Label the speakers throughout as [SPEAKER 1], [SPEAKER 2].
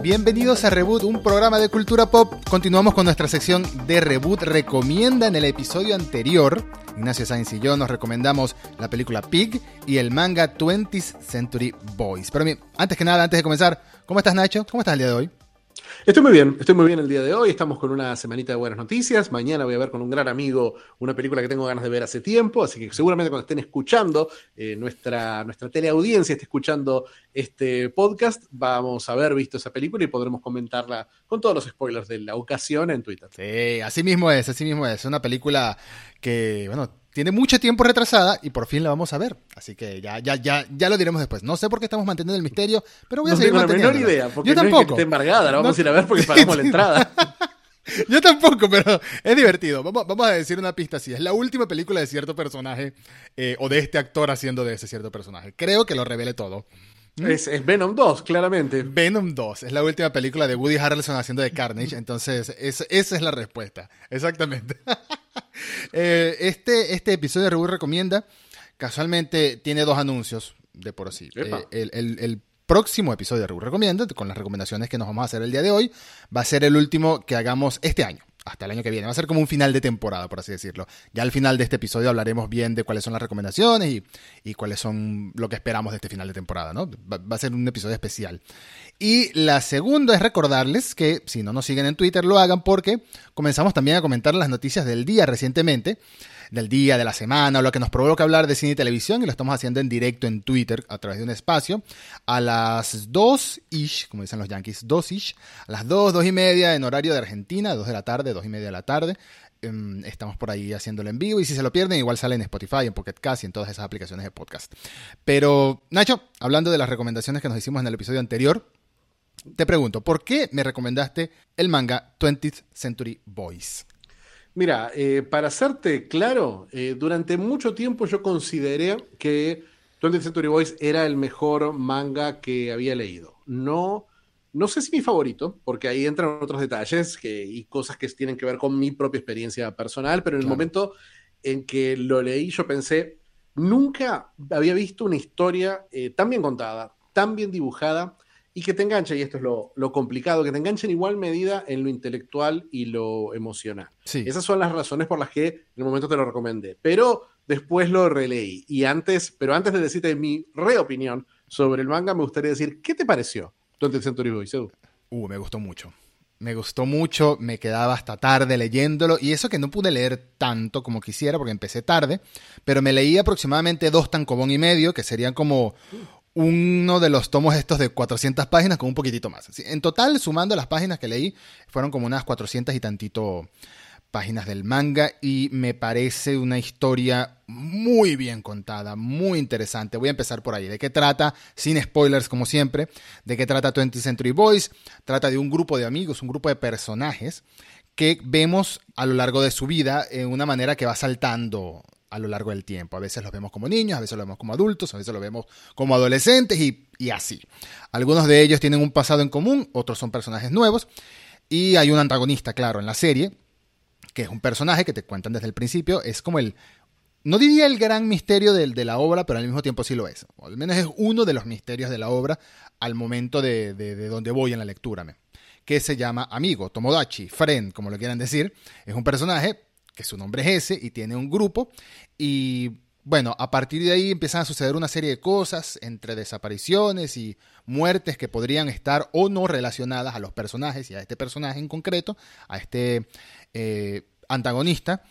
[SPEAKER 1] bienvenidos a Reboot, un programa de cultura pop. Continuamos con nuestra sección de Reboot Recomienda. En el episodio anterior, Ignacio Sainz y yo nos recomendamos la película Pig y el manga 20th Century Boys. Pero antes que nada, antes de comenzar, ¿cómo estás Nacho? ¿Cómo estás el día de hoy?
[SPEAKER 2] Estoy muy bien, estoy muy bien el día de hoy. Estamos con una semanita de buenas noticias. Mañana voy a ver con un gran amigo una película que tengo ganas de ver hace tiempo. Así que seguramente cuando estén escuchando, eh, nuestra, nuestra teleaudiencia esté escuchando este podcast, vamos a haber visto esa película y podremos comentarla con todos los spoilers de la ocasión en Twitter.
[SPEAKER 1] Sí, así mismo es, así mismo es. Una película que, bueno, tiene mucho tiempo retrasada y por fin la vamos a ver. Así que ya, ya, ya, ya lo diremos después. No sé por qué estamos manteniendo el misterio, pero voy a
[SPEAKER 2] no
[SPEAKER 1] seguir
[SPEAKER 2] tengo la menor idea, porque Yo tampoco. No es que esté embargada, la vamos a ir a ver porque pagamos la entrada.
[SPEAKER 1] Yo tampoco, pero es divertido. Vamos, vamos, a decir una pista así. Es la última película de cierto personaje eh, o de este actor haciendo de ese cierto personaje. Creo que lo revele todo.
[SPEAKER 2] ¿Mm? Es, Venom 2, claramente.
[SPEAKER 1] Venom 2 es la última película de Woody Harrelson haciendo de Carnage, entonces esa es la respuesta. Exactamente. Eh, este, este episodio de Reboot Recomienda casualmente tiene dos anuncios de por sí. Eh, el, próximo episodio de Reboot Recomienda, con las recomendaciones que nos vamos a hacer el día de hoy, va a ser el último que hagamos este año hasta el año que viene. Va a ser como un final de temporada, por así decirlo. Ya al final de este episodio hablaremos bien de cuáles son las recomendaciones y, y cuáles son lo que esperamos de este final de temporada, ¿no? Va, va, a ser un episodio especial. Y la segunda es recordarles que si no nos siguen en Twitter lo hagan porque comenzamos también a comentar las noticias del día recientemente del día, de la semana, o lo que nos provoca hablar de cine y televisión, y lo estamos haciendo en directo en Twitter a través de un espacio, a las 2-ish, como dicen los yankees, 2-ish, a las 2, 2 y media en horario de Argentina, 2 de la tarde, 2 y media de la tarde. Em, estamos por ahí haciéndolo en vivo y si se lo pierden igual sale en Spotify, en Pocket Cast y en todas esas aplicaciones de podcast. Pero Nacho, hablando de las recomendaciones que nos hicimos en el episodio anterior, te pregunto, ¿por qué me recomendaste el manga 20th Century Boys?
[SPEAKER 2] Mira, eh, para serte claro, eh, durante mucho tiempo yo consideré que 20th Century Boys era el mejor manga que había leído. No, no sé si mi favorito, porque ahí entran otros detalles que, y cosas que tienen que ver con mi propia experiencia personal, pero en el momento en que lo leí yo pensé, nunca había visto una historia eh, tan bien contada, tan bien dibujada y que te enganche, y esto es lo, complicado, que te enganche en igual medida en lo intelectual y lo emocional. Esas son las razones por las que en el momento te lo recomendé. Pero después lo releí. Y antes, pero antes de decirte mi reopinión sobre el manga, me gustaría decir, ¿qué te pareció 20th Century Boys,
[SPEAKER 1] Uh, me gustó mucho. Me gustó mucho, me quedaba hasta tarde leyéndolo y eso que no pude leer tanto como quisiera porque empecé tarde, pero me leí aproximadamente dos tancobón y medio, que serían como uno de los tomos estos de 400 páginas con un poquitito más. En total, sumando las páginas que leí, fueron como unas 400 y tantito páginas del manga y me parece una historia muy bien contada, muy interesante. Voy a empezar por ahí. ¿De qué trata? Sin spoilers como siempre. ¿De qué trata 20th Century Boys? Trata de un grupo de amigos, un grupo de personajes que vemos a lo largo de su vida en una manera que va saltando a lo largo del tiempo. A veces los vemos como niños, a veces los vemos como adultos, a veces los vemos como adolescentes y, así. Algunos de ellos tienen un pasado en común, otros son personajes nuevos. Y hay un antagonista, claro, en la serie, que es un personaje que te cuentan desde el principio. Es como el, no diría el gran misterio de, de, la obra, pero al mismo tiempo sí lo es. O al menos es uno de los misterios de la obra al momento de, de, donde voy en la lectura. Que se llama Amigo, Tomodachi, Friend, como lo quieran decir. Es un personaje que su nombre es ese y tiene un grupo. Y bueno, a partir de ahí empiezan a suceder una serie de cosas entre desapariciones y muertes que podrían estar o no relacionadas a los personajes y a este personaje en concreto, a este eh, antagonista.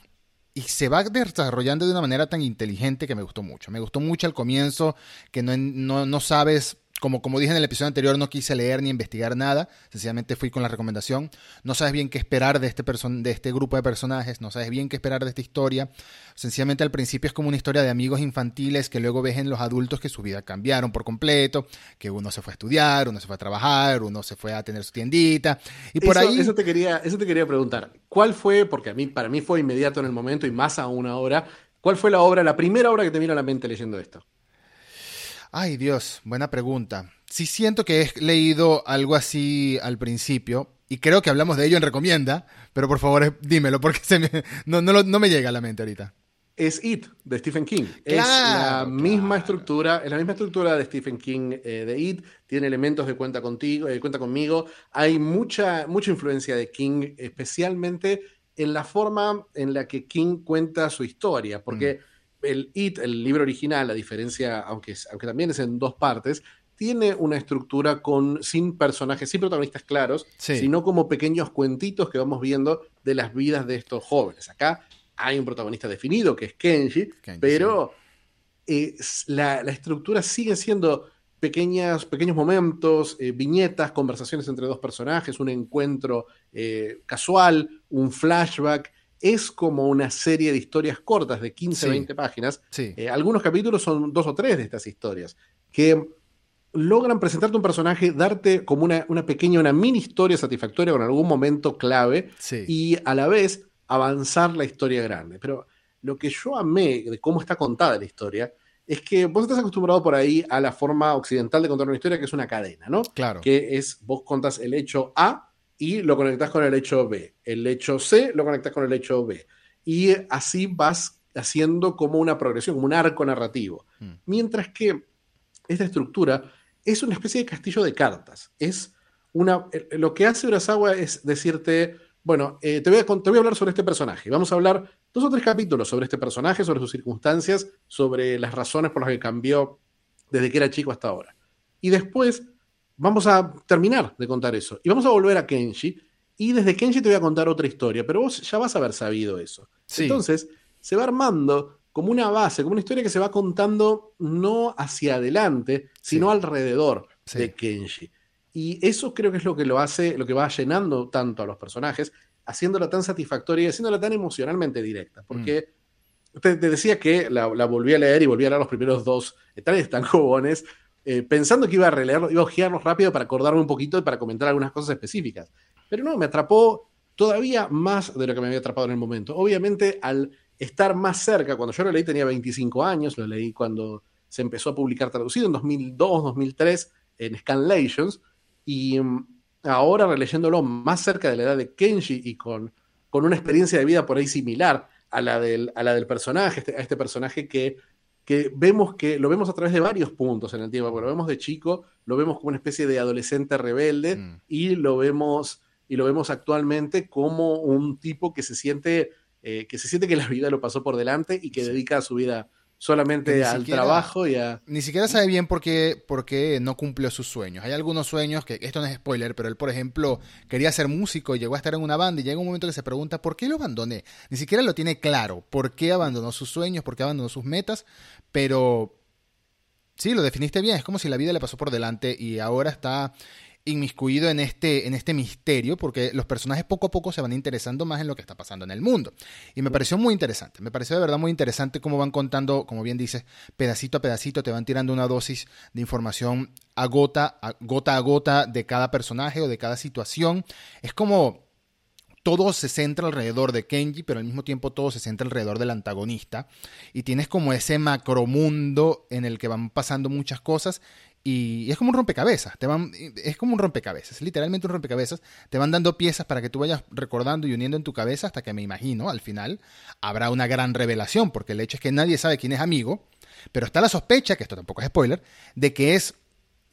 [SPEAKER 1] Y se va desarrollando de una manera tan inteligente que me gustó mucho. Me gustó mucho al comienzo, que no, no, no sabes como, como dije en el episodio anterior, no quise leer ni investigar nada, sencillamente fui con la recomendación. No sabes bien qué esperar de este, de este grupo de personajes, no sabes bien qué esperar de esta historia. Sencillamente al principio es como una historia de amigos infantiles que luego ves en los adultos que su vida cambiaron por completo, que uno se fue a estudiar, uno se fue a trabajar, uno se fue a tener su tiendita. Y por ahí...
[SPEAKER 2] Eso te, quería, eso te quería preguntar. ¿Cuál fue, porque a mí, para mí fue inmediato en el momento y más aún ahora, cuál fue la obra, la primera obra que te vino a la mente leyendo esto?
[SPEAKER 1] Ay, Dios, buena pregunta. Sí siento que he leído algo así al principio, y creo que hablamos de ello en Recomienda, pero por favor dímelo, porque se me, no, no, no, me llega a la mente ahorita.
[SPEAKER 2] es It de Stephen King. es la misma estructura, es la misma estructura de Stephen King eh, de It. Tiene elementos de cuenta contigo, eh, cuenta conmigo. Hay mucha, mucha influencia de King, especialmente en la forma en la que King cuenta su historia, porque mm. El It, el libro original, a diferencia, aunque, aunque también es en dos partes, tiene una estructura con, sin personajes, sin protagonistas claros, sino como pequeños cuentitos que vamos viendo de las vidas de estos jóvenes. Acá hay un protagonista definido, que es Kenji, pero eh, la, estructura sigue siendo pequeñas, pequeños momentos, eh, viñetas, conversaciones entre dos personajes, un encuentro eh, casual, un flashback. Es como una serie de historias cortas de 15, 20 páginas. algunos capítulos son dos o tres de estas historias, que logran presentarte un personaje, darte como una, una pequeña, una mini historia satisfactoria con algún momento clave y a la vez avanzar la historia grande. Pero lo que yo amé de cómo está contada la historia es que vos estás acostumbrado por ahí a la forma occidental de contar una historia, que es una cadena, ¿no?
[SPEAKER 1] Claro.
[SPEAKER 2] Que es, vos contás el hecho A y lo conectás con el hecho B. El hecho C lo conectás con el hecho B. Y así vas haciendo como una progresión, como un arco narrativo. Mm. Mientras que esta estructura es una especie de castillo de cartas. Es una, lo que hace Urasawa es decirte, bueno, eh, te, voy a, te voy a hablar sobre este personaje. Vamos a hablar dos o tres capítulos sobre este personaje, sobre sus circunstancias, sobre las razones por las que cambió desde que era chico hasta ahora. Y después vamos a terminar de contar eso. Y vamos a volver a Kenji. Y desde Kenji te voy a contar otra historia, pero vos ya vas a haber sabido eso. Entonces, se va armando como una base, como una historia que se va contando no hacia adelante, sino alrededor de Kenji. Y eso creo que es lo que lo hace, lo que va llenando tanto a los personajes, haciéndola tan satisfactoria y haciéndola tan emocionalmente directa. Porque mm. te, decía que la, volví a leer y volví a leer los primeros dos detalles tan jobones, eh, pensando que iba a releerlo, iba a ojearlos rápido para acordarme un poquito y para comentar algunas cosas específicas. Pero no, me atrapó todavía más de lo que me había atrapado en el momento. Obviamente, al estar más cerca, cuando yo lo leí tenía 25 años, lo leí cuando se empezó a publicar traducido en 2002, 2003 en Scanlations y mm, ahora releyéndolo más cerca de la edad de Kenji y con, con una experiencia de vida por ahí similar a la del, a la del personaje, este, a este personaje que, que vemos que lo vemos a través de varios puntos en el tiempo, lo vemos de chico, lo vemos como una especie de adolescente rebelde mm. y lo vemos y lo vemos actualmente como un tipo que se siente eh, que se siente que la vida lo pasó por delante y que dedica su vida solamente al trabajo y a...
[SPEAKER 1] Ni siquiera sabe bien por qué, por qué no cumplió sus sueños. Hay algunos sueños que, esto no es spoiler, pero él, por ejemplo, quería ser músico, y llegó a estar en una banda y llega un momento que se pregunta, ¿por qué lo abandoné? Ni siquiera lo tiene claro, por qué abandonó sus sueños, por qué abandonó sus metas, pero... Sí, lo definiste bien, es como si la vida le pasó por delante y ahora está inmiscuido en este, en este misterio, porque los personajes poco a poco se van interesando más en lo que está pasando en el mundo. Y me pareció muy interesante, me pareció de verdad muy interesante cómo van contando, como bien dices, pedacito a pedacito, te van tirando una dosis de información a gota, a gota a gota de cada personaje o de cada situación. Es como todo se centra alrededor de Kenji, pero al mismo tiempo todo se centra alrededor del antagonista. Y tienes como ese macromundo en el que van pasando muchas cosas y es como un rompecabezas, te van, es como un rompecabezas, literalmente un rompecabezas, te van dando piezas para que tú vayas recordando y uniendo en tu cabeza hasta que me imagino, al final, habrá una gran revelación, porque el hecho es que nadie sabe quién es amigo, pero está la sospecha, que esto tampoco es spoiler, de que es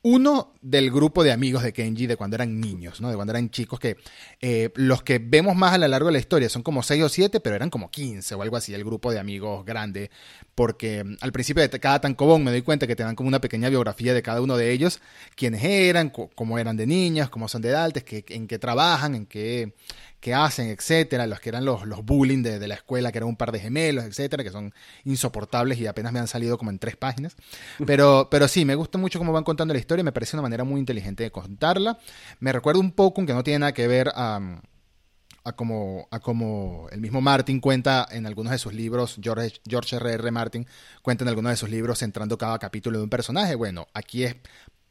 [SPEAKER 1] uno del grupo de amigos de Kenji de cuando eran niños, ¿no? De cuando eran chicos, que eh, los que vemos más a lo largo de la historia son como 6 o 7, pero eran como 15 o algo así, el grupo de amigos grande, porque mm, al principio de cada tancobón me doy cuenta que te dan como una pequeña biografía de cada uno de ellos, quiénes eran, cómo eran de niñas, cómo son de que, en qué trabajan, en qué que hacen, etcétera, los que eran los, los bullying de, la escuela, que eran un par de gemelos, etcétera, que son insoportables y apenas me han salido como en tres páginas. Pero, pero sí, me gusta mucho cómo van contando la historia, me parece una manera muy inteligente de contarla. Me recuerda un poco, aunque no tiene nada que ver a, a como, a como el mismo Martin cuenta en algunos de sus libros, George, George R.R. R. Martin cuenta en algunos de sus libros centrando cada capítulo de un personaje. Bueno, aquí es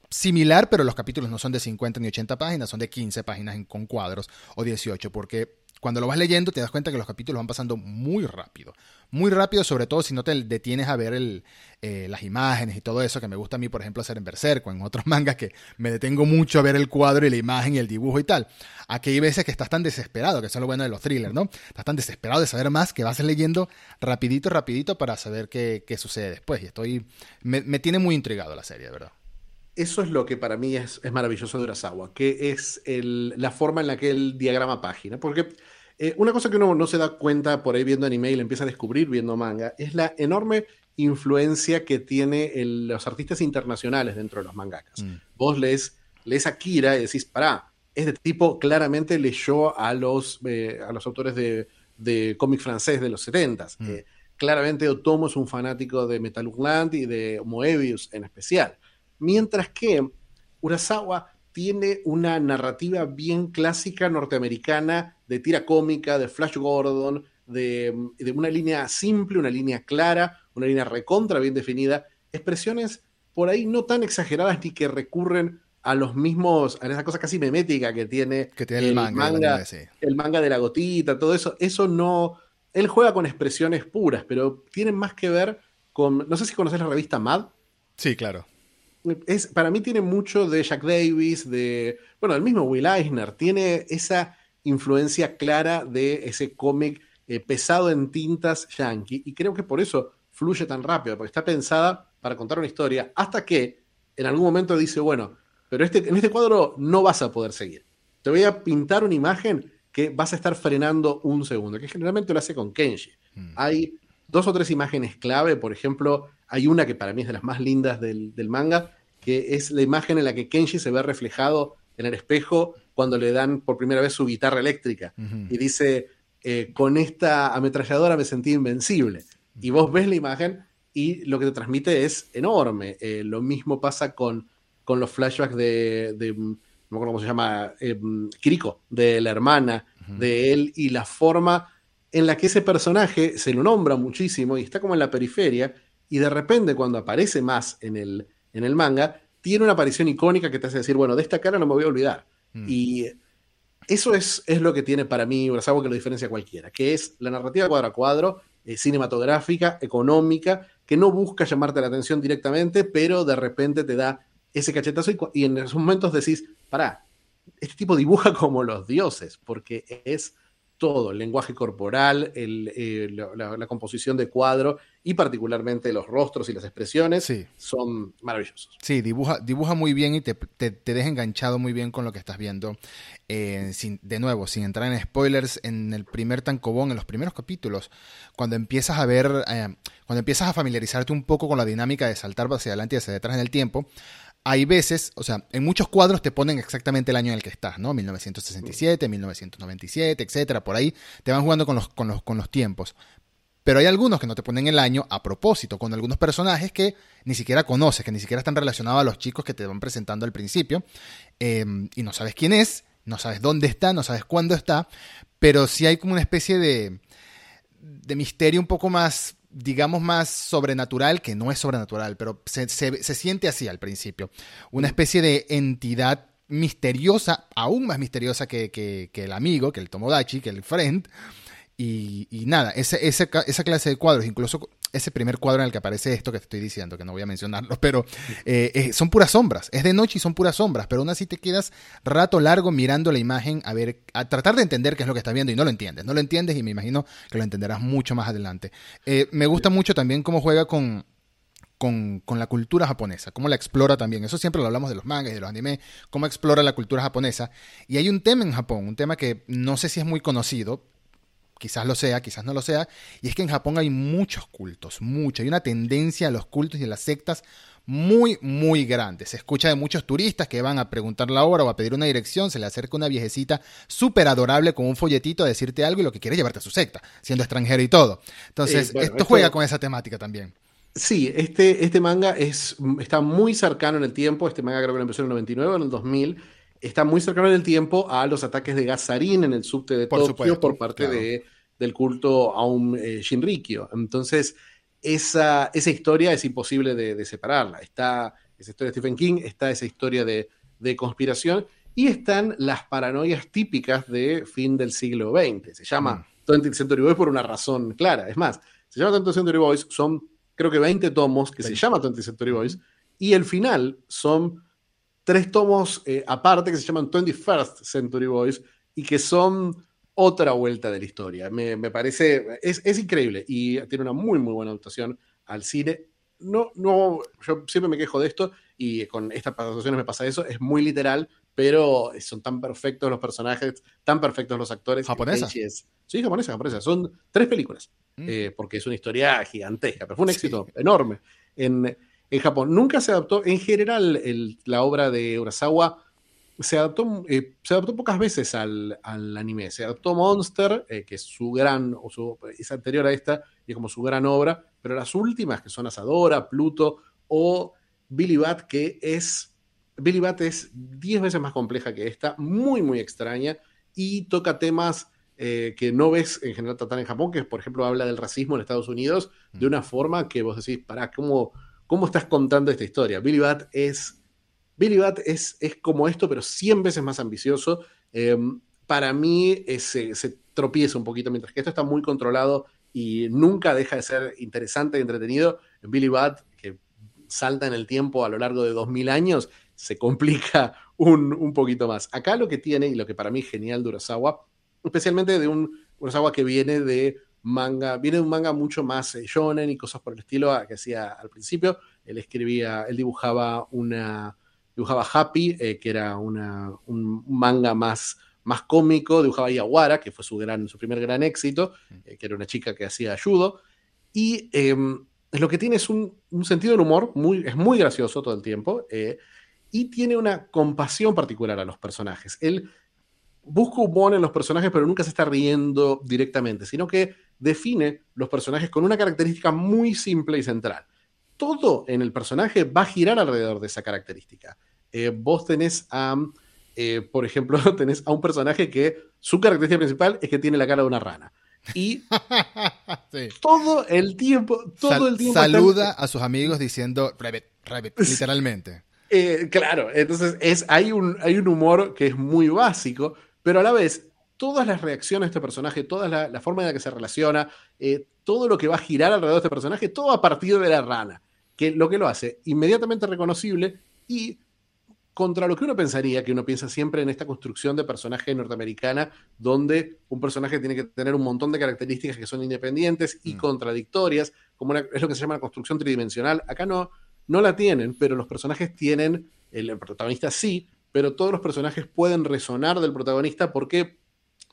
[SPEAKER 1] similar, pero los capítulos no son de 50 ni 80 páginas, son de 15 páginas con cuadros o 18, porque cuando lo vas leyendo te das cuenta que los capítulos van pasando muy rápido. Muy rápido, sobre todo si no te detienes a ver el, eh, las imágenes y todo eso, que me gusta a mí, por ejemplo, hacer en Berserk o en otros mangas que me detengo mucho a ver el cuadro y la imagen y el dibujo y tal. Aquí hay veces que estás tan desesperado, que eso es lo bueno de los thrillers, ¿no? Estás tan desesperado de saber más que vas leyendo rapidito, rapidito para saber qué, qué sucede después. Y estoy... Me, me tiene muy intrigado la serie, de verdad
[SPEAKER 2] eso es lo que para mí es, maravilloso de Urasawa, que es la forma en la que él diagrama página. Porque eh, una cosa que uno no se da cuenta por ahí viendo anime y le empieza a descubrir viendo manga es la enorme influencia que tiene los artistas internacionales dentro de los mangakas. Mm. Vos lees, lees a Kira y decís, pará, este tipo claramente leyó a los, eh, a los autores de, de cómic francés de los 70 s mm. eh, claramente Otomo es un fanático de Metal Urland y de Moebius en especial. Mientras que Urasawa tiene una narrativa bien clásica norteamericana de tira cómica, de Flash Gordon, de, una línea simple, una línea clara, una línea recontra bien definida, expresiones por ahí no tan exageradas ni que recurren a los mismos, a esa cosa casi memética que tiene,
[SPEAKER 1] el, manga,
[SPEAKER 2] el manga de la gotita, todo eso, eso no, él juega con expresiones puras, pero tienen más que ver con, no sé si conoces la revista Mad.
[SPEAKER 1] Sí, claro
[SPEAKER 2] es, para mí tiene mucho de Jack Davis, de, bueno, el mismo Will Eisner, tiene esa influencia clara de ese cómic eh, pesado en tintas yankee, y creo que por eso fluye tan rápido, porque está pensada para contar una historia, hasta que en algún momento dice, bueno, pero este, en este cuadro no vas a poder seguir. Te voy a pintar una imagen que vas a estar frenando un segundo, que generalmente lo hace con Kenji. Mm. Hay dos o tres imágenes clave, por ejemplo, hay una que para mí es de las más lindas del, manga, que es la imagen en la que Kenji se ve reflejado en el espejo cuando le dan por primera vez su guitarra eléctrica. Y dice, eh, con esta ametralladora me sentí invencible. Y vos ves la imagen y lo que te transmite es enorme. Eh, lo mismo pasa con, con los flashbacks de, no me acuerdo cómo se llama, eh, Kiriko, de la hermana de él y la forma en la que ese personaje se lo nombra muchísimo y está como en la periferia y de repente cuando aparece más en el, en el manga, tiene una aparición icónica que te hace decir, bueno, de esta cara no me voy a olvidar. Mm. Y eso es, es, lo que tiene para mí algo que lo diferencia a cualquiera, que es la narrativa cuadro a cuadro, eh, cinematográfica, económica, que no busca llamarte la atención directamente, pero de repente te da ese cachetazo y, y en esos momentos decís, pará, este tipo dibuja como los dioses, porque es todo, el lenguaje corporal, eh, la, composición de cuadro y particularmente los rostros y las expresiones son maravillosos.
[SPEAKER 1] Sí, dibuja, dibuja muy bien y te, deja enganchado muy bien con lo que estás viendo. Eh, sin, de nuevo, sin entrar en spoilers, en el primer tancobón, en los primeros capítulos, cuando empiezas a ver, eh, cuando empiezas a familiarizarte un poco con la dinámica de saltar hacia adelante y hacia detrás en el tiempo, hay veces, o sea, en muchos cuadros te ponen exactamente el año en el que estás, ¿no? 1967, 1997, etcétera, por ahí te van jugando con los, con los, con los tiempos. Pero hay algunos que no te ponen el año a propósito, con algunos personajes que ni siquiera conoces, que ni siquiera están relacionados a los chicos que te van presentando al principio, em, y no sabes quién es, no sabes dónde está, no sabes cuándo está, pero sí hay como una especie de, de misterio un poco más digamos, más sobrenatural, que no es sobrenatural, pero se, siente así al principio. Una mm. especie de entidad misteriosa, aún más misteriosa que, que, que el amigo, que el Tomodachi, que el friend, y, nada, ese, esa clase de cuadros, incluso ese primer cuadro en el que aparece esto que te estoy diciendo, que no voy a mencionarlo, pero eh, eh, son puras sombras. Es de noche y son puras sombras, pero aún así te quedas rato largo mirando la imagen a ver, a tratar de entender qué es lo que estás viendo y no lo entiendes. No lo entiendes y me imagino que lo entenderás mucho más adelante. Eh, me gusta mucho también cómo juega con, con, con, la cultura japonesa, cómo la explora también. Eso siempre lo hablamos de los mangas y de los animes, cómo explora la cultura japonesa. Y hay un tema en Japón, un tema que no sé si es muy conocido, quizás lo sea, quizás no lo sea, y es que en Japón hay muchos cultos, mucho, hay una tendencia a los cultos y a las sectas muy, muy grande. Se escucha de muchos turistas que van a preguntar la hora o a pedir una dirección, se le acerca una viejecita súper adorable con un folletito a decirte algo y lo que quiere es llevarte a su secta, siendo extranjero y todo. Entonces, esto, juega con esa temática también.
[SPEAKER 2] Sí, este, este manga es, está muy cercano en el tiempo, este manga creo que lo empezó en el 99 o en el 2000, está muy cercano en el tiempo a los ataques de Gazarín en el subte de por Tokio por parte de, del culto a un eh, Shinrikyo. Entonces, esa, esa historia es imposible de, separarla. Está esa historia de Stephen King, está esa historia de, conspiración, y están las paranoias típicas de fin del siglo XX. Se llama 20th mm. Century Boys por una razón clara. Es más, se llama 20th Century Boys, son creo que 20 tomos que se llama 20th Century Boys, y el final son tres tomos eh, aparte que se llaman 21st Century Boys y que son otra vuelta de la historia. Me, parece, es, es, increíble y tiene una muy, muy buena adaptación al cine. No, no, yo siempre me quejo de esto y con estas adaptaciones me pasa eso, es muy literal, pero son tan perfectos los personajes, tan perfectos los actores.
[SPEAKER 1] ¿Japonesa?
[SPEAKER 2] Sí, japonesa, japonesa. Son tres películas, mm. eh, porque es una historia gigantesca, pero fue un éxito enorme en, en, Japón. Nunca se adaptó, en general, la obra de Urasawa se adaptó, eh, se adaptó pocas veces al, anime. Se adaptó Monster, eh, que es su gran, o su, es anterior a esta, y es como su gran obra, pero las últimas, que son Asadora, Pluto o Billy Bat, que es Billy Bat es 10 veces más compleja que esta, muy, muy extraña y toca temas eh, que no ves en general tratar en Japón, que por ejemplo habla del racismo en Estados Unidos de una forma que vos decís, para ¿cómo, ¿cómo estás contando esta historia? Billy Bat es, Billy Bat es, es como esto, pero 100 veces más ambicioso. Em, para mí se, se tropieza un poquito, mientras que esto está muy controlado y nunca deja de ser interesante y entretenido. Billy Bat, que salta en el tiempo a lo largo de 2000 años, se complica un, poquito más. Acá lo que tiene, y lo que para mí es genial de Urasawa, especialmente de un Urasawa que viene de manga, viene de un manga mucho más eh, shonen y cosas por el estilo que hacía al principio. Él escribía, él dibujaba una, dibujaba Happy, eh, que era una, un manga más, más cómico, dibujaba Yawara, que fue su, gran, su primer gran éxito, eh, que era una chica que hacía judo. Y em, lo que tiene es un, sentido del humor, muy, es muy gracioso todo el tiempo y tiene una compasión particular a los personajes. Él busca humor en los personajes, pero nunca se está riendo directamente, sino que define los personajes con una característica muy simple y central. Todo en el personaje va a girar alrededor de esa característica. Eh, vos tenés a, eh, por ejemplo, tenés a un personaje que su característica principal es que tiene la cara de una rana. Y todo el tiempo, todo el tiempo.
[SPEAKER 1] Saluda a sus amigos diciendo Rabbit, Rabbit, literalmente.
[SPEAKER 2] Eh, claro, entonces es, hay, un, hay un humor que es muy básico, pero a la vez todas las reacciones de este personaje, toda la, forma en la que se relaciona, eh, todo lo que va a girar alrededor de este personaje, todo a partir de la rana, que lo que lo hace inmediatamente reconocible y contra lo que uno pensaría, que uno piensa siempre en esta construcción de personaje norteamericana, donde un personaje tiene que tener un montón de características que son independientes y mm. contradictorias, como es lo que se llama la construcción tridimensional. Acá no, no la tienen, pero los personajes tienen, el, protagonista sí, pero todos los personajes pueden resonar del protagonista porque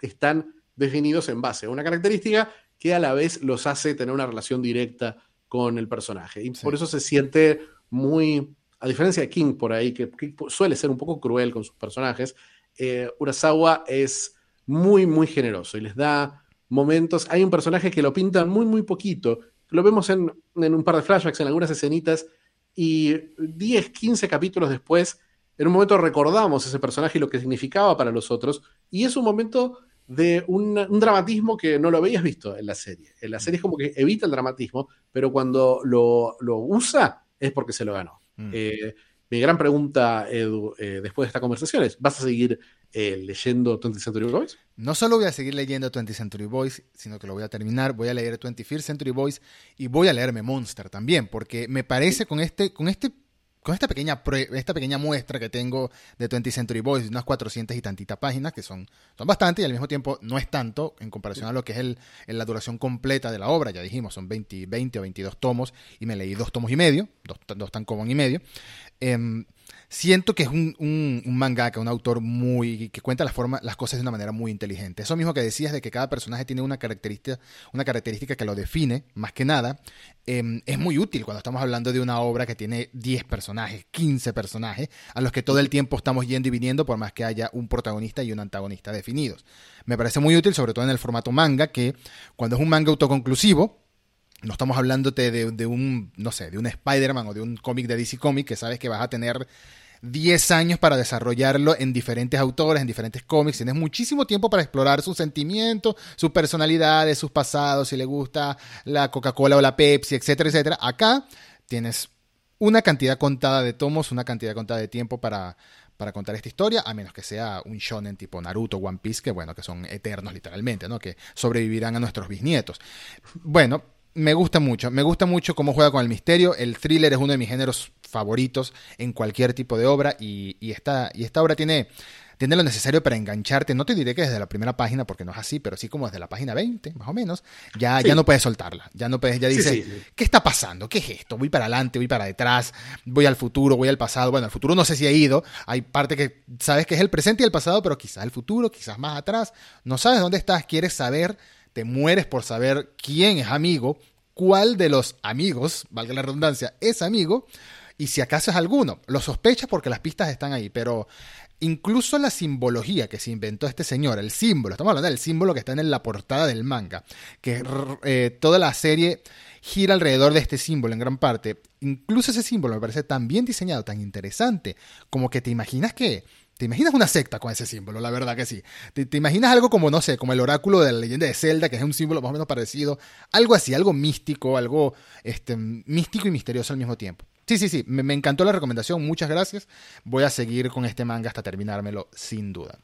[SPEAKER 2] están definidos en base a una característica que a la vez los hace tener una relación directa con el personaje. Y por eso se siente muy, a diferencia de King por ahí, que, suele ser un poco cruel con sus personajes, eh, Urasawa es muy, muy generoso y les da momentos. Hay un personaje que lo pintan muy, muy poquito. Lo vemos en, en un par de flashbacks, en algunas escenitas, y 10, 15 capítulos después, en un momento recordamos ese personaje y lo que significaba para los otros, y es un momento de un, dramatismo que no lo habías visto en la serie. En la serie es como que evita el dramatismo, pero cuando lo, usa es porque se lo ganó. Mm. Eh, mi gran pregunta, Edu, eh, después de esta conversación es, ¿vas a seguir eh, leyendo 20th Century Boys?
[SPEAKER 1] No solo voy a seguir leyendo 20th Century Boys, sino que lo voy a terminar, voy a leer 21st Century Boys y voy a leerme Monster también, porque me parece con este, con este con esta pequeña, esta pequeña muestra que tengo de 20th Century Boys, unas 400 y tantitas páginas, que son, son bastante y al mismo tiempo no es tanto en comparación a lo que es el, la duración completa de la obra, ya dijimos, son 20, 20 o 22 tomos y me leí dos tomos y medio, dos, dos tan común y medio. Em, siento que es un, un, un, mangaka, un autor muy que cuenta las formas, las cosas de una manera muy inteligente. Eso mismo que decías de que cada personaje tiene una característica, una característica que lo define, más que nada, em, es muy útil cuando estamos hablando de una obra que tiene 10 personajes, 15 personajes, a los que todo el tiempo estamos yendo y viniendo, por más que haya un protagonista y un antagonista definidos. Me parece muy útil, sobre todo en el formato manga, que cuando es un manga autoconclusivo, no estamos hablándote de, un, no sé, de un Spider-Man o de un cómic de DC Comics que sabes que vas a tener 10 años para desarrollarlo en diferentes autores, en diferentes cómics. Tienes muchísimo tiempo para explorar sus sentimientos, sus personalidades, sus pasados, si le gusta la Coca-Cola o la Pepsi, etcétera, etcétera. Acá tienes una cantidad contada de tomos, una cantidad contada de tiempo para, para contar esta historia, a menos que sea un shonen tipo Naruto, One Piece, que bueno, que son eternos literalmente, ¿no? Que sobrevivirán a nuestros bisnietos. Bueno, me gusta mucho, me gusta mucho cómo juega con el misterio. El thriller es uno de mis géneros favoritos en cualquier tipo de obra y, y, esta, y esta obra tiene tiene lo necesario para engancharte. No te diré que desde la primera página, porque no es así, pero sí como desde la página 20, más o menos, ya, ya no puedes soltarla. Ya no puedes, ya dices, ¿qué está pasando? ¿Qué es esto? Voy para adelante, voy para detrás, voy al futuro, voy al pasado. Bueno, al futuro no sé si he ido. Hay parte que sabes que es el presente y el pasado, pero quizás el futuro, quizás más atrás. No sabes dónde estás, quieres saber, te mueres por saber quién es amigo, cuál de los amigos, valga la redundancia, es amigo y si acaso es alguno. Lo sospechas porque las pistas están ahí, pero Incluso la simbología que se inventó este señor, el símbolo, estamos hablando del símbolo que está en la portada del manga, que eh, toda la serie gira alrededor de este símbolo en gran parte. Incluso ese símbolo me parece tan bien diseñado, tan interesante, como que te imaginas que... Te imaginas una secta con ese símbolo, la verdad que sí. Te, imaginas algo como, no sé, como el oráculo de la leyenda de Zelda, que es un símbolo más o menos parecido. Algo así, algo místico, algo este, místico y misterioso al mismo tiempo. Sí, sí, sí, me, encantó la recomendación, muchas gracias. Voy a seguir con este manga hasta terminármelo, sin duda.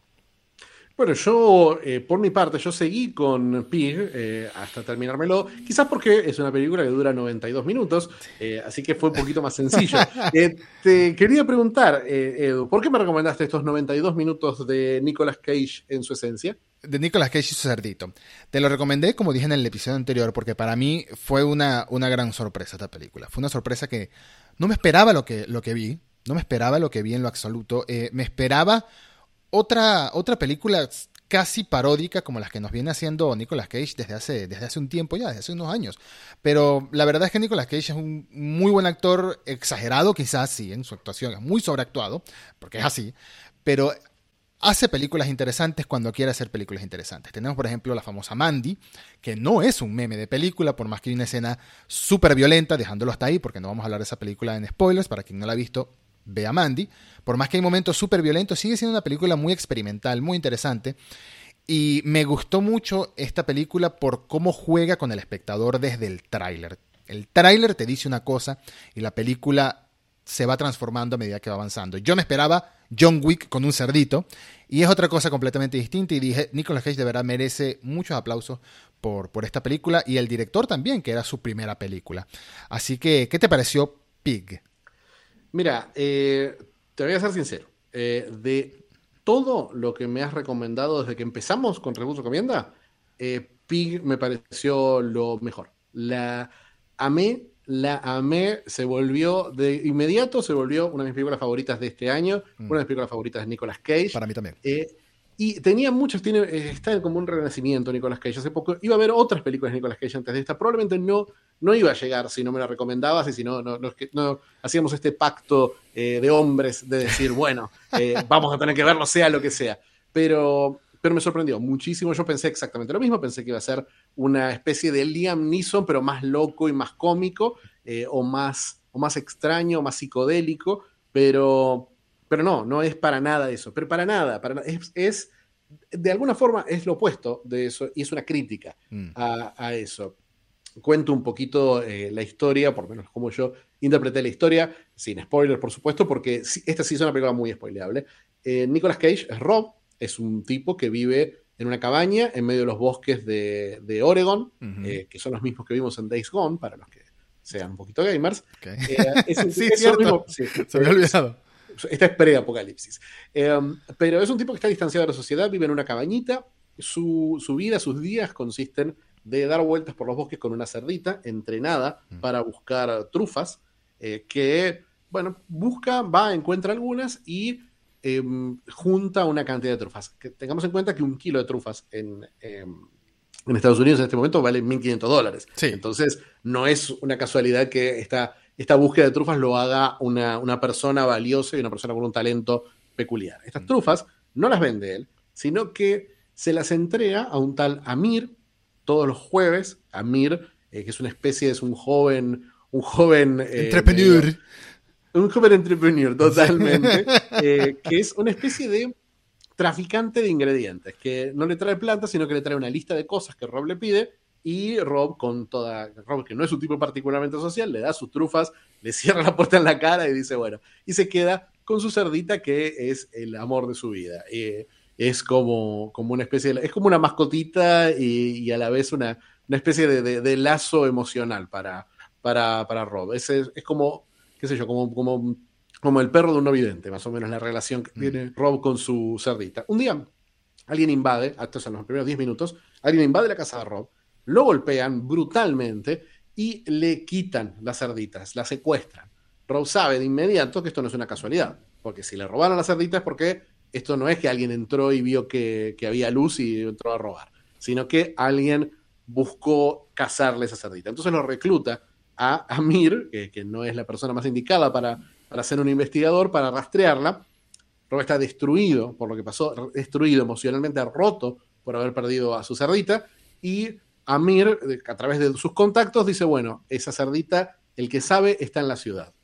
[SPEAKER 2] Bueno, yo, eh, por mi parte, yo seguí con Pig eh, hasta terminármelo, quizás porque es una película que dura 92 minutos, eh, así que fue un poquito más sencillo. te quería preguntar, Edu, ¿por qué me recomendaste estos 92 minutos de Nicolas Cage en su esencia?
[SPEAKER 1] de Nicolas Cage y su cerdito. Te lo recomendé, como dije en el episodio anterior, porque para mí fue una, una gran sorpresa esta película. Fue una sorpresa que no me esperaba lo que, lo que vi. No me esperaba lo que vi en lo absoluto. Eh, me esperaba otra, otra película casi paródica como las que nos viene haciendo Nicolas Cage desde hace, desde hace un tiempo ya, desde hace unos años. Pero la verdad es que Nicolas Cage es un muy buen actor, exagerado quizás, sí, en su actuación, es muy sobreactuado, porque es así, pero hace películas interesantes cuando quiere hacer películas interesantes. Tenemos, por ejemplo, la famosa Mandy, que no es un meme de película, por más que hay una escena súper violenta, dejándolo hasta ahí, porque no vamos a hablar de esa película en spoilers, para quien no la ha visto, vea Mandy. Por más que hay momentos súper violentos, sigue siendo una película muy experimental, muy interesante. Y me gustó mucho esta película por cómo juega con el espectador desde el tráiler. El tráiler te dice una cosa y la película se va transformando a medida que va avanzando. Yo me esperaba John Wick con un cerdito y es otra cosa completamente distinta y dije, Nicolas Cage de verdad merece muchos aplausos por, por esta película y el director también, que era su primera película. Así que, ¿qué te pareció Pig?
[SPEAKER 2] Mira, eh, te voy a ser sincero. Eh, de todo lo que me has recomendado desde que empezamos con Reboot Recomienda, eh, Pig me pareció lo mejor. La amé la amé, se volvió de inmediato, se volvió una de mis películas favoritas de este año, mm. una de mis películas favoritas de Nicolas Cage.
[SPEAKER 1] Para mí también.
[SPEAKER 2] Eh, y tenía muchos, tiene, eh, está como un renacimiento Nicolas Cage. Hace poco iba a ver otras películas de Nicolas Cage antes de esta. Probablemente no, no iba a llegar si no me la recomendabas y si no, hacíamos este pacto eh, de hombres de decir, bueno, vamos a tener que verlo sea lo que sea. Pero pero me sorprendió muchísimo. Yo pensé exactamente lo mismo, pensé que iba a ser una especie de Liam Neeson, pero más loco y más cómico, eh, o, más, o más extraño, más psicodélico, pero, pero no, no es para nada eso, pero para nada, para, es, es de alguna forma es lo opuesto de eso y es una crítica mm. a, eso. Cuento un poquito eh, la historia, por lo menos como yo interpreté la historia, sin spoilers, por supuesto, porque esta sí es una película muy spoileable. Eh, Nicolas Cage es Rob, es un tipo que vive en una cabaña en medio de los bosques de, Oregon, eh, que son los mismos que vimos en Days Gone, para los que sean un poquito gamers.
[SPEAKER 1] sí, cierto. Se me ha olvidado.
[SPEAKER 2] Esta es pre-apocalipsis. Em, pero es un tipo que está distanciado de la sociedad, vive en una cabañita. Su, vida, sus días consisten de dar vueltas por los bosques con una cerdita entrenada mm. para buscar trufas, eh, que, bueno, busca, va, encuentra algunas y Em, junta una cantidad de trufas. Que tengamos en cuenta que un kilo de trufas en, em, en Estados Unidos en este momento vale 1.500 dólares. Entonces, no es una casualidad que esta, esta búsqueda de trufas lo haga una, una, persona valiosa y una persona con un talento peculiar. Estas mm. trufas no las vende él, sino que se las entrega a un tal Amir todos los jueves. Amir, eh, que es una especie, es un joven, un joven...
[SPEAKER 1] Eh, Entrepreneur.
[SPEAKER 2] Un joven entrepreneur, totalmente. Eh, que es una especie de traficante de ingredientes, que no le trae plantas, sino que le trae una lista de cosas que Rob le pide. Y Rob, con toda. Rob, que no es un tipo particularmente social, le da sus trufas, le cierra la puerta en la cara y dice, bueno, y se queda con su cerdita que es el amor de su vida. Eh, es como, como una especie de, es como una mascotita y, a la vez una, una especie de, lazo emocional para, para, para Rob. Es, es, como, qué sé yo, como, como, como el perro de un no vidente, más o menos la relación que mm. tiene Rob con su cerdita. Un día alguien invade, estos son los primeros 10 minutos, alguien invade la casa de Rob, lo golpean brutalmente y le quitan las cerditas, las secuestran. Rob sabe de inmediato que esto no es una casualidad, porque si le robaron las cerditas es porque esto no es que alguien entró y vio que, había luz y entró a robar, sino que alguien buscó cazarle esa cerdita. Entonces lo recluta a Amir, que, no es la persona más indicada para, para ser un investigador, para rastrearla. Rob está destruido por lo que pasó, destruido emocionalmente, roto por haber perdido a su cerdita, y Amir, a través de sus contactos, dice, bueno, esa cerdita, el que sabe, está en la ciudad.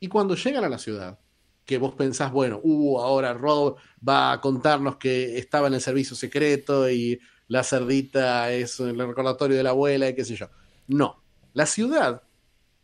[SPEAKER 2] Y cuando llegan a la ciudad, que vos pensás, bueno, uh, ahora Rob va a contarnos que estaba en el servicio secreto y la cerdita es el recordatorio de la abuela y qué sé yo. No, la ciudad,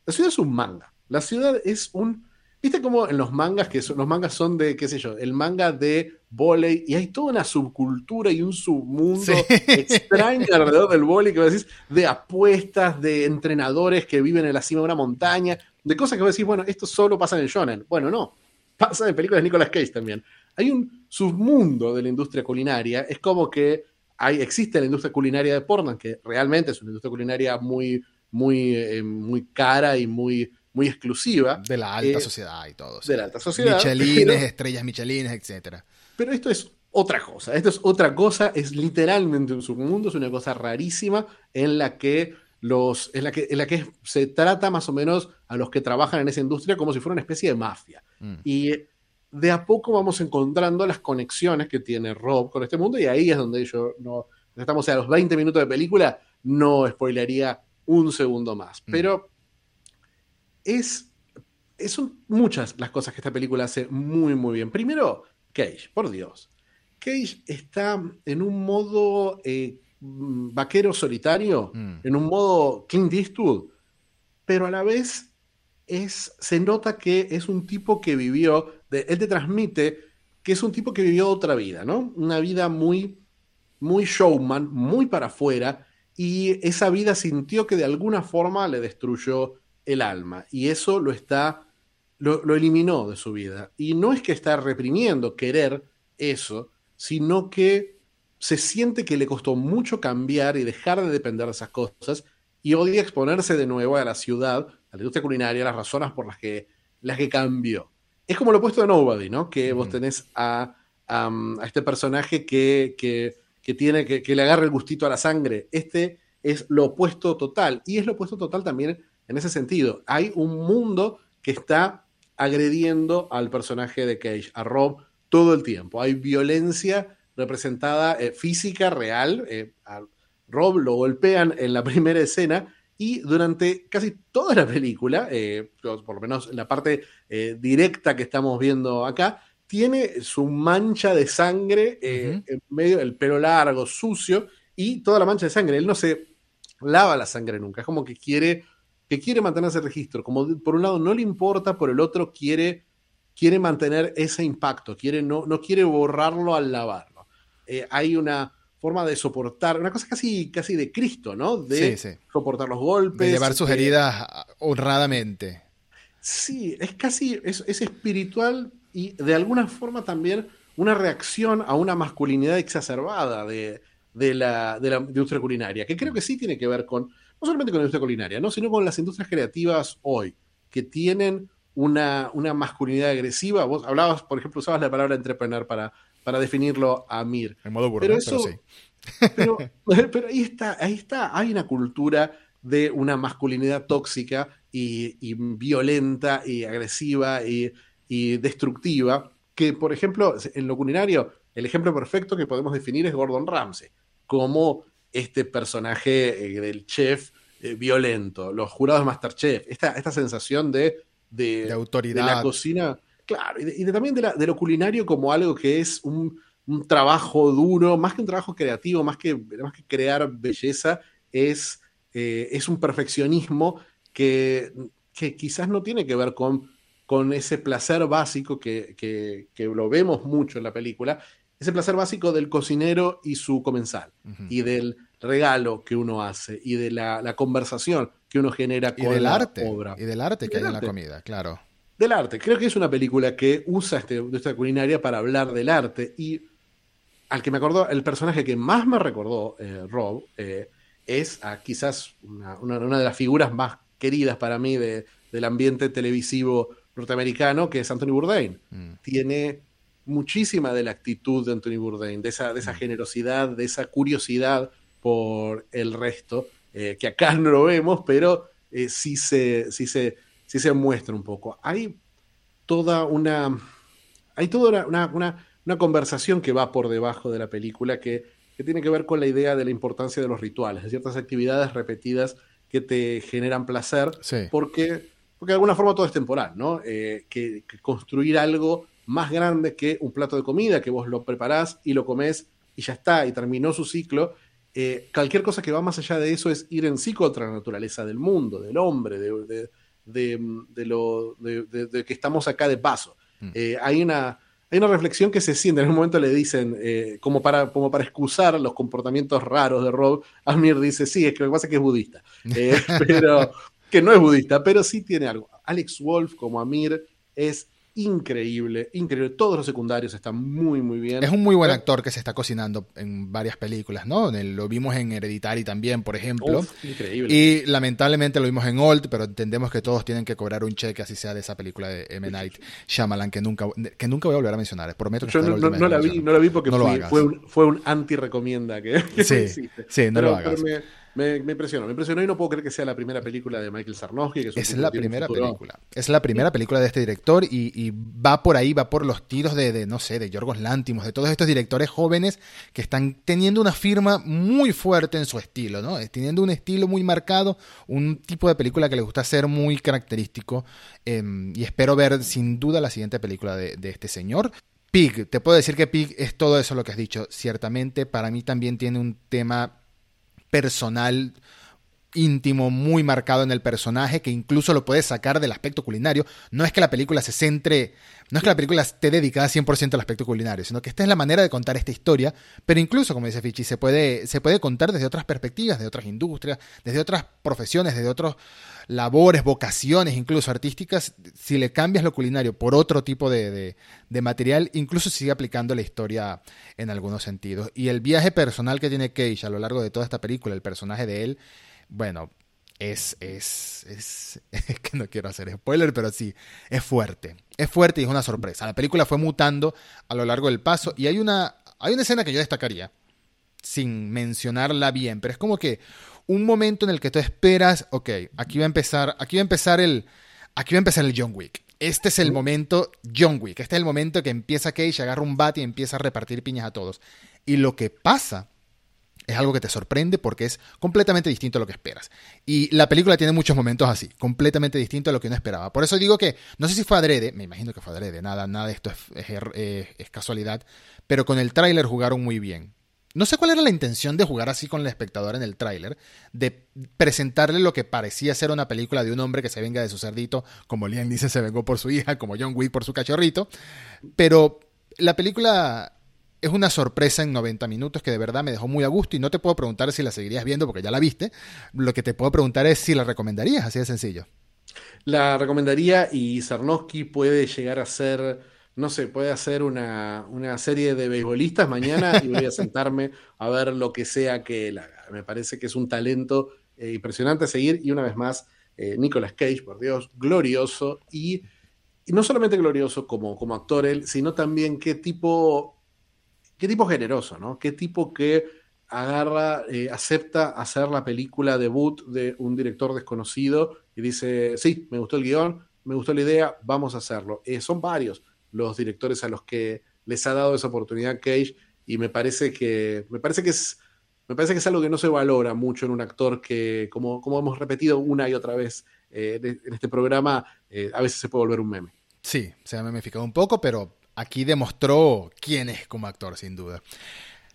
[SPEAKER 2] la ciudad es un manga. La ciudad es un ¿Viste cómo en los mangas, que son, los mangas son de, qué sé yo, el manga de volei y hay toda una subcultura y un submundo extraño alrededor del volei que vos decís, de apuestas, de entrenadores que viven en la cima de una montaña, de cosas que vos decís, bueno, esto solo pasa en el shonen. Bueno, no, pasa en películas de Nicolas Cage también. Hay un submundo de la industria culinaria, es como que hay, existe la industria culinaria de Portland, que realmente es una industria culinaria muy, muy, eh, muy cara y muy muy exclusiva.
[SPEAKER 1] De la alta eh, sociedad y todo.
[SPEAKER 2] De la alta sociedad.
[SPEAKER 1] Michelines, estrellas Michelines, etc.
[SPEAKER 2] Pero esto es otra cosa. Esto es otra cosa. Es literalmente un submundo. Es una cosa rarísima en la que los, en la que, en la que se trata más o menos a los que trabajan en esa industria como si fuera una especie de mafia. Mm. Y de a poco vamos encontrando las conexiones que tiene Rob con este mundo y ahí es donde yo no estamos a los 20 minutos de película no spoilearía un segundo más. Mm. Pero es, son muchas las cosas que esta película hace muy, muy bien. Primero, Cage, por Dios. Cage está en un modo eh, vaquero solitario, mm. en un modo Clint Eastwood, pero a la vez es, se nota que es un tipo que vivió, él te transmite que es un tipo que vivió otra vida, ¿no? Una vida muy, muy showman, muy para afuera, y esa vida sintió que de alguna forma le destruyó el alma y eso lo está, lo, eliminó de su vida. Y no es que está reprimiendo querer eso, sino que se siente que le costó mucho cambiar y dejar de depender de esas cosas y odia exponerse de nuevo a la ciudad, a la industria culinaria, las razones por las que, las que cambió. Es como lo opuesto de Nobody, ¿no? Que vos tenés a, a, este personaje que, que, que tiene que, que, le agarra el gustito a la sangre. Este es lo opuesto total. Y es lo opuesto total también en ese sentido. Hay un mundo que está agrediendo al personaje de Cage, a Rob, todo el tiempo. Hay violencia representada eh, física, real. Eh, a Rob lo golpean en la primera escena y durante casi toda la película, eh, por lo menos en la parte directa que estamos viendo acá, tiene su mancha de sangre en medio, el pelo largo, sucio, y toda la mancha de sangre. Él no se lava la sangre nunca, es como que quiere que quiere mantener ese registro. Como por un lado no le importa, por el otro quiere, quiere mantener ese impacto, quiere, no, no quiere borrarlo al lavarlo. Eh, hay una forma de soportar, una cosa casi, casi de Cristo, ¿no? De soportar los golpes.
[SPEAKER 1] De llevar sus eh, heridas honradamente.
[SPEAKER 2] Sí, es casi, es, espiritual y de alguna forma también una reacción a una masculinidad exacerbada de, de, la, de la industria culinaria, que creo que sí tiene que ver con no solamente con la industria culinaria, ¿no? sino con las industrias creativas hoy, que tienen una, una masculinidad agresiva. Vos hablabas, por ejemplo, usabas la palabra entrepreneur para, para definirlo a Mir.
[SPEAKER 1] En modo burro, pero, eso, sí.
[SPEAKER 2] pero, pero, ahí está, ahí está, hay una cultura de una masculinidad tóxica y, violenta y agresiva y, y, destructiva, que por ejemplo, en lo culinario, el ejemplo perfecto que podemos definir es Gordon Ramsay, como este personaje eh, del chef eh, violento, los jurados de Masterchef, esta, esta sensación de, de,
[SPEAKER 1] autoridad.
[SPEAKER 2] De la cocina, claro, y, también de, la, de, lo culinario como algo que es un, un, trabajo duro, más que un trabajo creativo, más que, más que crear belleza, es, eh, es un perfeccionismo que, que quizás no tiene que ver con con ese placer básico que, que, que, lo vemos mucho en la película, ese placer básico del cocinero y su comensal, y del regalo que uno hace, y de la, la conversación que uno genera
[SPEAKER 1] con y del la arte, obra. Y del arte que hay en la comida, claro.
[SPEAKER 2] Del arte. Creo que es una película que usa este, esta culinaria para hablar del arte. Y al que me acordó, el personaje que más me recordó, eh, Rob, eh, es a quizás una, una, de las figuras más queridas para mí de, del ambiente televisivo norteamericano, que es Anthony Bourdain. Mm. Tiene muchísima de la actitud de Anthony Bourdain, de esa, de esa mm. generosidad, de esa curiosidad por el resto, eh, que acá no lo vemos, pero eh, sí, se, sí, se, sí se muestra un poco. Hay toda una, hay toda una, una, una conversación que va por debajo de la película que, que, tiene que ver con la idea de la importancia de los rituales, de ciertas actividades repetidas que te generan placer, porque, porque de alguna forma todo es temporal, ¿no? Eh, que, que construir algo más grande que un plato de comida, que vos lo preparás y lo comés y ya está, y terminó su ciclo. Eh, cualquier cosa que va más allá de eso es ir en sí contra la naturaleza del mundo, del hombre, de, de, lo, de, que estamos acá de paso. Mm. Eh, hay, una, hay una reflexión que se siente, en un momento le dicen, eh, como, para, como para excusar los comportamientos raros de Rob, Amir dice, sí, es que lo que pasa es que es budista, pero que no es budista, pero sí tiene algo. Alex Wolf como Amir es increíble, increíble. Todos los secundarios están muy, muy bien.
[SPEAKER 1] Es un muy buen actor que se está cocinando en varias películas, ¿no? lo vimos en Hereditary también, por ejemplo. increíble. Y lamentablemente lo vimos en Old, pero entendemos que todos tienen que cobrar un cheque, así sea de esa película de M. Night Shyamalan, que nunca, que nunca voy a volver a mencionar. Prometo que
[SPEAKER 2] Yo no, la, vi, no la vi porque fue, un, fue un anti-recomienda que,
[SPEAKER 1] sí, sí, no lo hagas.
[SPEAKER 2] Me, impresionó, me impresionó y no puedo creer que sea la primera película de Michael Sarnowski. Que
[SPEAKER 1] es, la primera película. Es la primera película de este director y, va por ahí, va por los tiros de, no sé, de Yorgos Lántimos, de todos estos directores jóvenes que están teniendo una firma muy fuerte en su estilo, ¿no? Teniendo un estilo muy marcado, un tipo de película que les gusta ser muy característico. Em, y espero ver sin duda la siguiente película de, de este señor. Pig, te puedo decir que Pig es todo eso lo que has dicho. Ciertamente, para mí también tiene un tema personal íntimo, muy marcado en el personaje, que incluso lo puedes sacar del aspecto culinario. No es que la película se centre, no es que la película esté dedicada 100% al aspecto culinario, sino que esta es la manera de contar esta historia, pero incluso, como dice Fichi, se puede, se puede contar desde otras perspectivas, de otras industrias, desde otras profesiones, desde otros labores, vocaciones, incluso artísticas. Si le cambias lo culinario por otro tipo de, de material, incluso sigue aplicando la historia en algunos sentidos. Y el viaje personal que tiene Cage a lo largo de toda esta película, el personaje de él, bueno, es, es, es, es, que no quiero hacer spoiler, pero sí, es fuerte. Es fuerte y es una sorpresa. La película fue mutando a lo largo del paso y hay una, hay una escena que yo destacaría, sin mencionarla bien, pero es como que un momento en el que tú esperas, ok, aquí va a empezar, aquí va a empezar el, aquí va a empezar el John Wick. Este es el momento John Wick. Este es el momento que empieza Cage, agarra un bat y empieza a repartir piñas a todos. Y lo que pasa es algo que te sorprende porque es completamente distinto a lo que esperas. Y la película tiene muchos momentos así, completamente distinto a lo que uno esperaba. Por eso digo que, no sé si fue adrede, me imagino que fue adrede, nada, nada de esto es, es casualidad, pero con el tráiler jugaron muy bien. No sé cuál era la intención de jugar así con el espectador en el tráiler, de presentarle lo que parecía ser una película de un hombre que se venga de su cerdito, como Liam dice, se vengó por su hija, como John Wick por su cachorrito, pero la película es una sorpresa en 90 minutos que de verdad me dejó muy a gusto y no te puedo preguntar si la seguirías viendo porque ya la viste. Lo que te puedo preguntar es si la recomendarías, así de sencillo.
[SPEAKER 2] La recomendaría y Sarnowski puede llegar a ser, no sé, puede hacer una, serie de beisbolistas mañana y voy a sentarme a ver lo que sea que él haga. Me parece que es un talento eh, impresionante a seguir y una vez más, eh, Nicolas Cage, por Dios, glorioso y, no solamente glorioso como, como actor él, sino también qué tipo qué tipo generoso, ¿no? Qué tipo que agarra, eh, acepta hacer la película debut de un director desconocido y dice, sí, me gustó el guion, me gustó la idea, vamos a hacerlo. Eh, son varios los directores a los que les ha dado esa oportunidad Cage y me parece que, me parece que es... Me parece que es algo que no se valora mucho en un actor que, como, como hemos repetido una y otra vez eh, en este programa, a veces se puede volver un meme.
[SPEAKER 1] Sí, se ha memeficado un poco, pero aquí demostró quién es como actor, sin duda.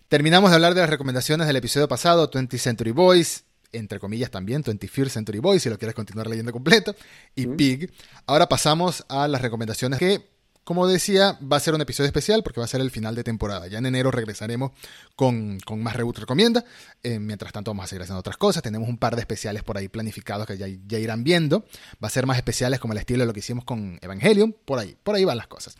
[SPEAKER 1] Terminamos de hablar de las recomendaciones del episodio pasado, 20th Century Boys. entre comillas también, 21st Century Boys, si lo quieres continuar leyendo completo, y Pig. Ahora pasamos a las recomendaciones que como decía, va a ser un episodio especial porque va a ser el final de temporada. Ya en enero regresaremos con, más Reboot Recomienda. Eh, mientras tanto vamos a seguir haciendo otras cosas. Tenemos un par de especiales por ahí planificados que ya, ya, irán viendo. Va a ser más especiales como el estilo de lo que hicimos con Evangelion. Por ahí, por ahí van las cosas.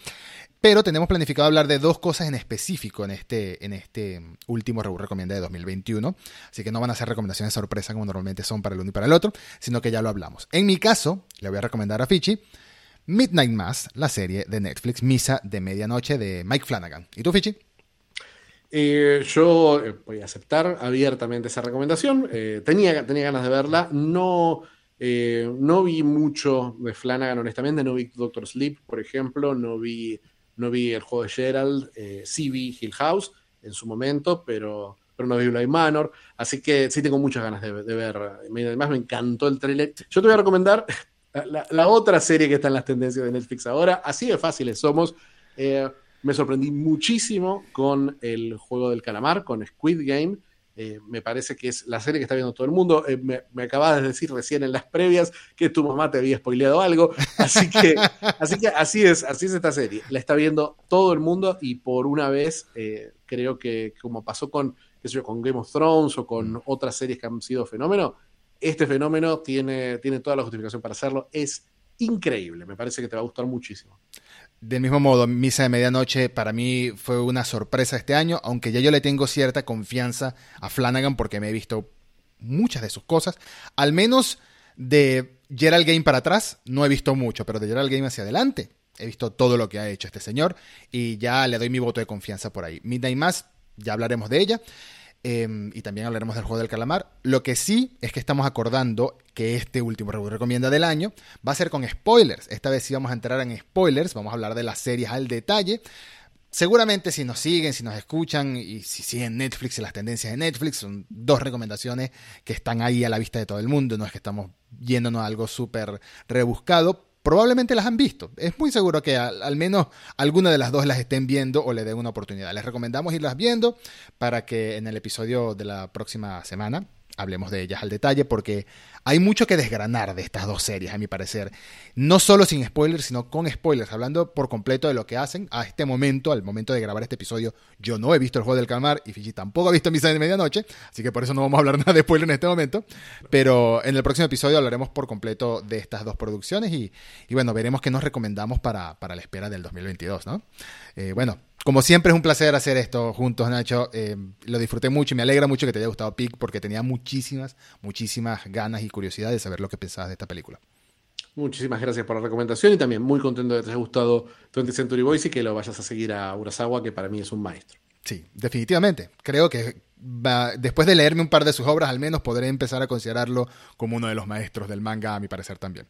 [SPEAKER 1] Pero tenemos planificado hablar de dos cosas en específico en este, en este último Reboot Recomienda de 2021. Así que no van a ser recomendaciones sorpresa como normalmente son para el uno y para el otro, sino que ya lo hablamos. En mi caso, le voy a recomendar a Fichi Midnight Mass, la serie de Netflix, Misa de Medianoche de Mike Flanagan. ¿Y tú, Fichi?
[SPEAKER 2] Eh, yo eh, voy a aceptar abiertamente esa recomendación. Eh, tenía, tenía ganas de verla. No, no vi mucho de Flanagan, honestamente. No vi Doctor Sleep, por ejemplo. No vi, no vi el juego de Gerald. sí vi Hill House en su momento, pero, pero no vi Blind Manor. Así que sí tengo muchas ganas de, de ver. Además, me encantó el trailer. Yo te voy a recomendar la, otra serie que está en las tendencias de Netflix ahora, así de fáciles somos. Eh, me sorprendí muchísimo con el juego del calamar, con Squid Game. Eh, me parece que es la serie que está viendo todo el mundo. Eh, me, me, acabas de decir recién en las previas que tu mamá te había spoileado algo. Así que, así, que así, es, así es esta serie. La está viendo todo el mundo y por una vez creo que como pasó con, qué sé yo, con Game of Thrones o con mm. otras series que han sido fenómeno, este fenómeno tiene, tiene toda la justificación para hacerlo. Es increíble, me parece que te va a gustar muchísimo.
[SPEAKER 1] Del mismo modo, Misa de Medianoche para mí fue una sorpresa este año, aunque ya yo le tengo cierta confianza a Flanagan porque me he visto muchas de sus cosas. Al menos de Gerald Game para atrás, no he visto mucho, pero de Gerald Game hacia adelante he visto todo lo que ha hecho este señor y ya le doy mi voto de confianza por ahí. Midnight Mass, ya hablaremos de ella. Em, y también hablaremos del juego del calamar. Lo que sí es que estamos acordando que este último review recomienda del año va a ser con spoilers. Esta vez sí vamos a entrar en spoilers, vamos a hablar de las series al detalle. Seguramente si nos siguen, si nos escuchan y si siguen Netflix y las tendencias de Netflix, son dos recomendaciones que están ahí a la vista de todo el mundo. No es que estamos yéndonos a algo súper rebuscado, probablemente las han visto. Es muy seguro que al, menos alguna de las dos las estén viendo o le den una oportunidad. Les recomendamos irlas viendo para que en el episodio de la próxima semana hablemos de ellas al detalle porque hay mucho que desgranar de estas dos series, a mi parecer. No solo sin spoilers, sino con spoilers, hablando por completo de lo que hacen. A este momento, al momento de grabar este episodio, yo no he visto el juego del calmar y Fiji tampoco ha visto Misa de Medianoche, así que por eso no vamos a hablar nada de spoilers en este momento. Pero en el próximo episodio hablaremos por completo de estas dos producciones y, bueno, veremos qué nos recomendamos para, para la espera del 2022, ¿no? Eh, bueno, como siempre es un placer hacer esto juntos, Nacho. Eh, lo disfruté mucho y me alegra mucho que te haya gustado Pig porque tenía muchísimas, muchísimas ganas y curiosidad de saber lo que pensabas de esta película.
[SPEAKER 2] Muchísimas gracias por la recomendación y también muy contento de que te haya gustado 20 Century Boys y que lo vayas a seguir a Urasawa, que para mí es un maestro.
[SPEAKER 1] Sí, definitivamente. Creo que después de leerme un par de sus obras, al menos podré empezar a considerarlo como uno de los maestros del manga, a mi parecer también.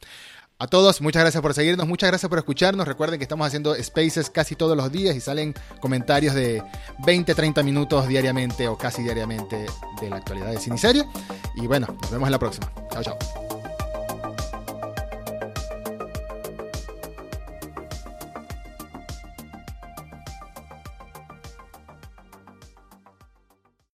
[SPEAKER 1] A todos, muchas gracias por seguirnos, muchas gracias por escucharnos. Recuerden que estamos haciendo spaces casi todos los días y salen comentarios de 20, 30 minutos diariamente o casi diariamente de la actualidad de serie. Y bueno, nos vemos en la próxima. Chao, chao.